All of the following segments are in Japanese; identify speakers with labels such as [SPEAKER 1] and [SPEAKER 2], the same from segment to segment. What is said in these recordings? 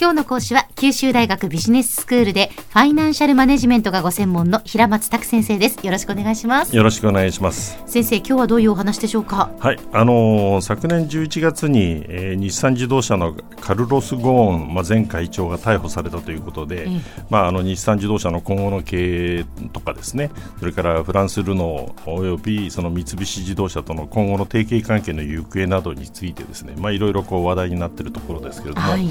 [SPEAKER 1] 今日の講師は九州大学ビジネススクールでファイナンシャルマネジメントがご専門の平松卓先生です。よろしくお願いします。
[SPEAKER 2] よろしくお願いします。
[SPEAKER 1] 先生今日はどういうお話でしょうか？
[SPEAKER 2] はい。あのー、昨年11月に、えー、日産自動車のカルロス・ゴーン、まあ、前会長が逮捕されたということで、まあ、あの日産自動車の今後の経営とかですねそれからフランス・ルノーおよびその三菱自動車との今後の提携関係の行方などについてですね、まあ、いろいろこう話題になっているところですけれども、はい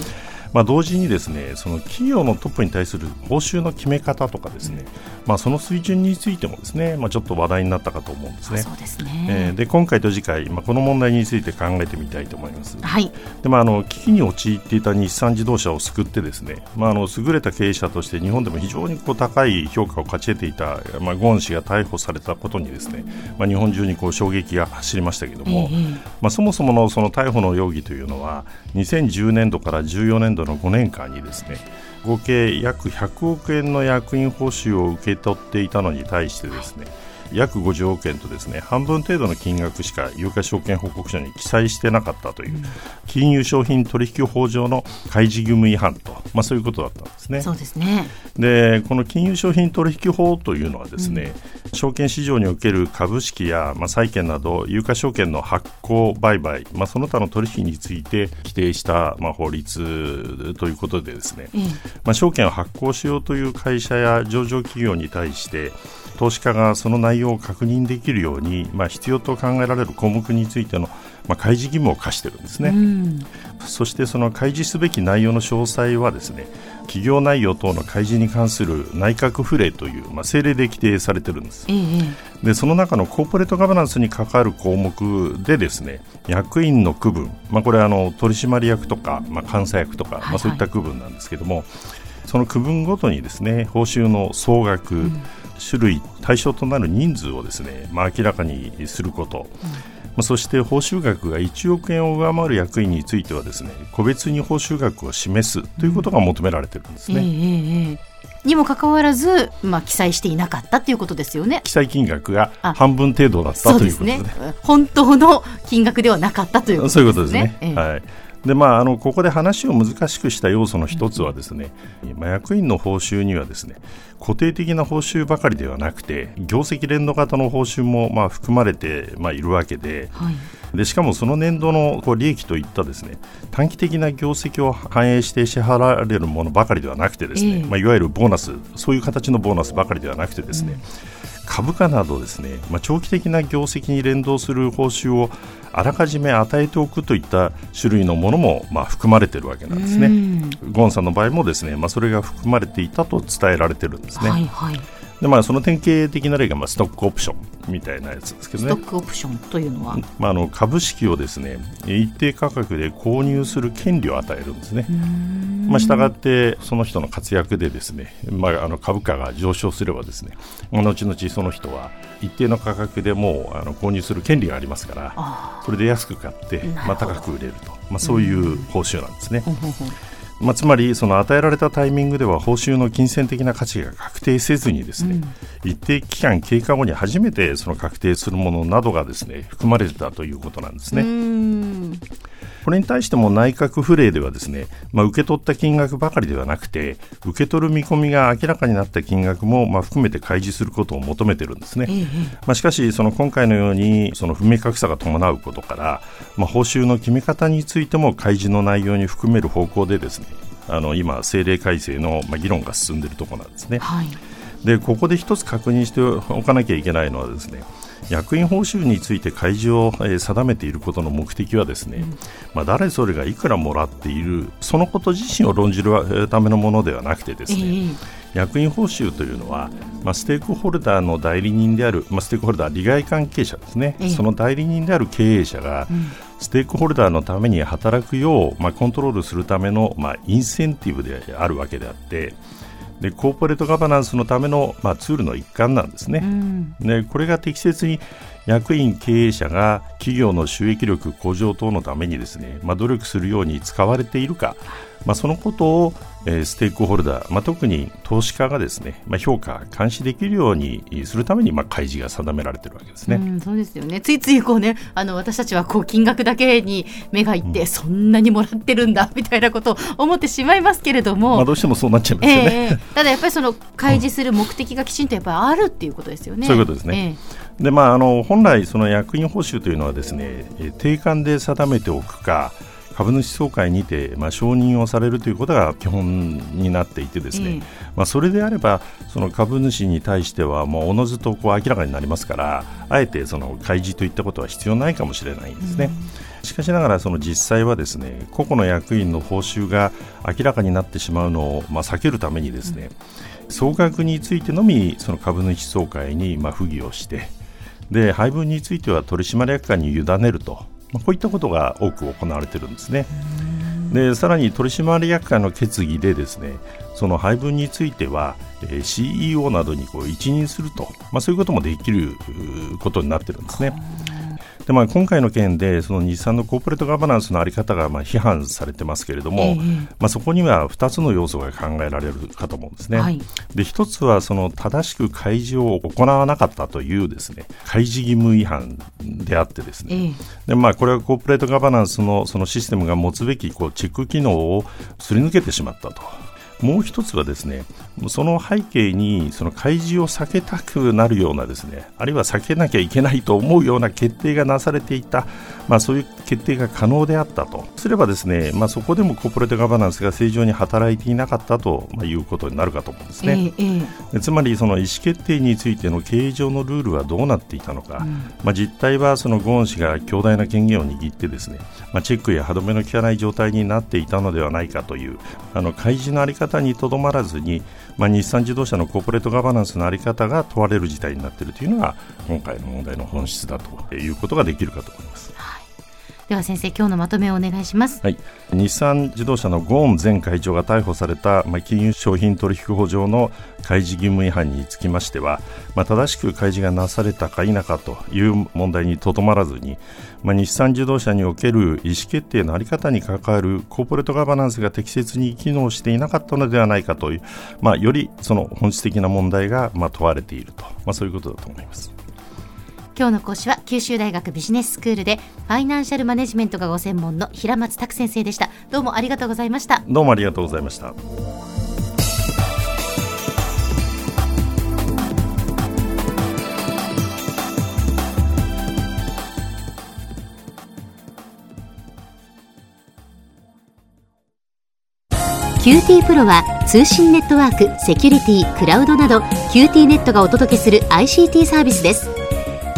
[SPEAKER 2] まあ、同時にですねその企業のトップに対する報酬の決め方とかですね、まあ、その水準についてもですね、まあ、ちょっと話題になったかと思うんですね。
[SPEAKER 1] そうですね
[SPEAKER 2] えー、で今回と次回、まあ、この問題について考えてみたいと思います。
[SPEAKER 1] はい
[SPEAKER 2] でまあ、あの危機に陥っていた日産自動車を救ってですね、まあ、あの優れた経営者として日本でも非常にこう高い評価を勝ち得ていた、まあ、ゴーン氏が逮捕されたことにですね、まあ、日本中にこう衝撃が走りましたけれども、えー、まあ、そもそものその逮捕の容疑というのは2010年度から14年度の5年間にですね合計約100億円の役員報酬を受け取っていたのに対してですね、約50億円とですね半分程度の金額しか有価証券報告書に記載してなかったという、うん、金融商品取引法上の開示義務違反と、まあ、そういうことだったんですね。
[SPEAKER 1] そうですね。
[SPEAKER 2] でこの金融商品取引法というのはですね、うん、証券市場における株式や、まあ、債券など有価証券の発行売買、まあ、その他の取引について規定した、まあ、法律ということでですね、うん、まあ、証券を発行しようという会社や上場企業に対して投資家がその内容を確認できるように、まあ、必要と考えられる項目についての、まあ、開示義務を課しているんですね、うん、そしてその開示すべき内容の詳細はですね企業内容等の開示に関する内閣府令という、まあ、政令で規定されているんです、ええ、でその中のコーポレートガバナンスに関わる項目でですね役員の区分、まあ、これはあの取締役とか、まあ、監査役とか、まあ、そういった区分なんですけども、その区分ごとにですね報酬の総額、うん種類対象となる人数をですね、まあ、明らかにすること、うん、そして報酬額が1億円を上回る役員についてはですね個別に報酬額を示すということが求められているんですね。うんえーえー
[SPEAKER 1] にもかかわらず、まあ、記載していなかったということですよね。
[SPEAKER 2] 記載金額が半分程度だったということですね。
[SPEAKER 1] 本当の金額ではなかったということですね。
[SPEAKER 2] そういうことですね。えー、はい。でまあ、あのここで話を難しくした要素の一つはですね、まあ、役員の報酬にはですね固定的な報酬ばかりではなくて業績連動型の報酬もまあ含まれてまあいるわけで,、はい、でしかもその年度のこう利益といったですね短期的な業績を反映して支払われるものばかりではなくてですね、えー、まあ、いわゆるボーナスそういう形のボーナスばかりではなくてですね、うん株価などですね、まあ、長期的な業績に連動する報酬をあらかじめ与えておくといった種類のものもまあ含まれているわけなんですね。ゴンさんの場合もですね、まあ、それが含まれていたと伝えられているんですね。はいはいでまあ、その典型的な例がまあストックオプションみたいなやつですけどね。
[SPEAKER 1] ストックオプションというのは、
[SPEAKER 2] まあ、あの株式をですね一定価格で購入する権利を与えるんですね。まあ、したがってその人の活躍でですね、まあ、あの株価が上昇すればですね後々その人は一定の価格でもうあの購入する権利がありますからそれで安く買って、まあ、高く売れると、まあ、そういう報酬なんですね。まあ、つまりその与えられたタイミングでは報酬の金銭的な価値が確定せずにですね、うん、一定期間経過後に初めてその確定するものなどがですね含まれてたということなんですね。これに対しても内閣府令ではですね、まあ、受け取った金額ばかりではなくて受け取る見込みが明らかになった金額もまあ含めて開示することを求めているんですね、まあ、しかしその今回のようにその不明確さが伴うことから、まあ、報酬の決め方についても開示の内容に含める方向でですねあの今、政令改正のまあ議論が進んでいるところなんですね。はい。でここで一つ確認しておかなきゃいけないのはですね役員報酬について開示を、えー、定めていることの目的はですね、うん、まあ、誰それがいくらもらっているそのこと自身を論じるためのものではなくてですね、えー、役員報酬というのは、まあ、ステークホルダーの代理人である、まあ、ステークホルダー利害関係者ですね、えー、その代理人である経営者が、うん。ステークホルダーのために働くよう、まあ、コントロールするための、まあ、インセンティブであるわけであってでコーポレートガバナンスのための、まあ、ツールの一環なんですね、うん、でこれが適切に役員経営者が企業の収益力向上等のためにですね、まあ、努力するように使われているか、まあ、そのことを、えー、ステークホルダー、まあ、特に投資家がですね、まあ、評価、監視できるようにするために、まあ、開示が定められているわけですね。う
[SPEAKER 1] ん、そうですよね。ついついこう、ね、あの私たちはこう金額だけに目がいって、うん、そんなにもらってるんだみたいなことを思ってしまいますけれども、
[SPEAKER 2] まあ、どうしてもそうなっちゃいますよね、
[SPEAKER 1] えー、ただやっぱりその開示する目的がきちんとやっぱりあるっていうことですよね。
[SPEAKER 2] そういうことですね、えー、でまあ、あの本来、その役員報酬というのはですね定款で定めておくか株主総会にて、まあ、承認をされるということが基本になっていてですね、うん、まあ、それであればその株主に対してはもうおのずとこう明らかになりますからあえてその開示といったことは必要ないかもしれないんですね。うん、しかしながらその実際はですね個々の役員の報酬が明らかになってしまうのを、まあ、避けるためにですね、うん、総額についてのみその株主総会にまあ付議をしてで配分については取締役会に委ねるとまあ、こういったことが多く行われているんですね。でさらに取締役会の決議でですねその配分については、えー、CEO などにこう一任すると、まあ、そういうこともできることになっているんですね。でまあ、今回の件でその日産のコーポレートガバナンスの在り方がまあ批判されてますけれども、えー、まあ、そこには2つの要素が考えられるかと思うんですね。はい、で1つはその正しく開示を行わなかったというですね開示義務違反であってですね、えー、でまあ、これはコーポレートガバナンスのそのシステムが持つべきこうチェック機能をすり抜けてしまったと。もう一つはですね、その背景にその開示を避けたくなるようなですね、あるいは避けなきゃいけないと思うような決定がなされていた、まあ、そういう決定が可能であったと。すればですね、まあ、そこでもコーポレートガバナンスが正常に働いていなかったと、まあ、いうことになるかと思うんですね。えーえー、つまりその意思決定についての経営上のルールはどうなっていたのか、うん、まあ、実態はそのゴーン氏が強大な権限を握ってですね、まあ、チェックや歯止めの効かない状態になっていたのではないかというあの開示の在り方方にとどまらずに、まあ、日産自動車のコーポレートガバナンスの在り方が問われる事態になっているというのが今回の問題の本質だということができるかと思います。
[SPEAKER 1] はいでは先生今日のまとめをお願いします、
[SPEAKER 2] はい、日産自動車のゴーン前会長が逮捕された、まあ、金融商品取引法上の開示義務違反につきましては、まあ、正しく開示がなされたか否かという問題にとどまらずに、まあ、日産自動車における意思決定の在り方に関わるコーポレートガバナンスが適切に機能していなかったのではないかという、まあ、よりその本質的な問題がまあ問われていると、まあ、そういうことだと思います。
[SPEAKER 1] 今日の講師は九州大学ビジネススクールでファイナンシャルマネジメントがご専門の平松卓先生でした。どうもありがとうございました。
[SPEAKER 2] どうもありがとうございました。
[SPEAKER 1] QT プロは通信ネットワーク、セキュリティ、クラウドなど QT ネットがお届けする ICT サービスです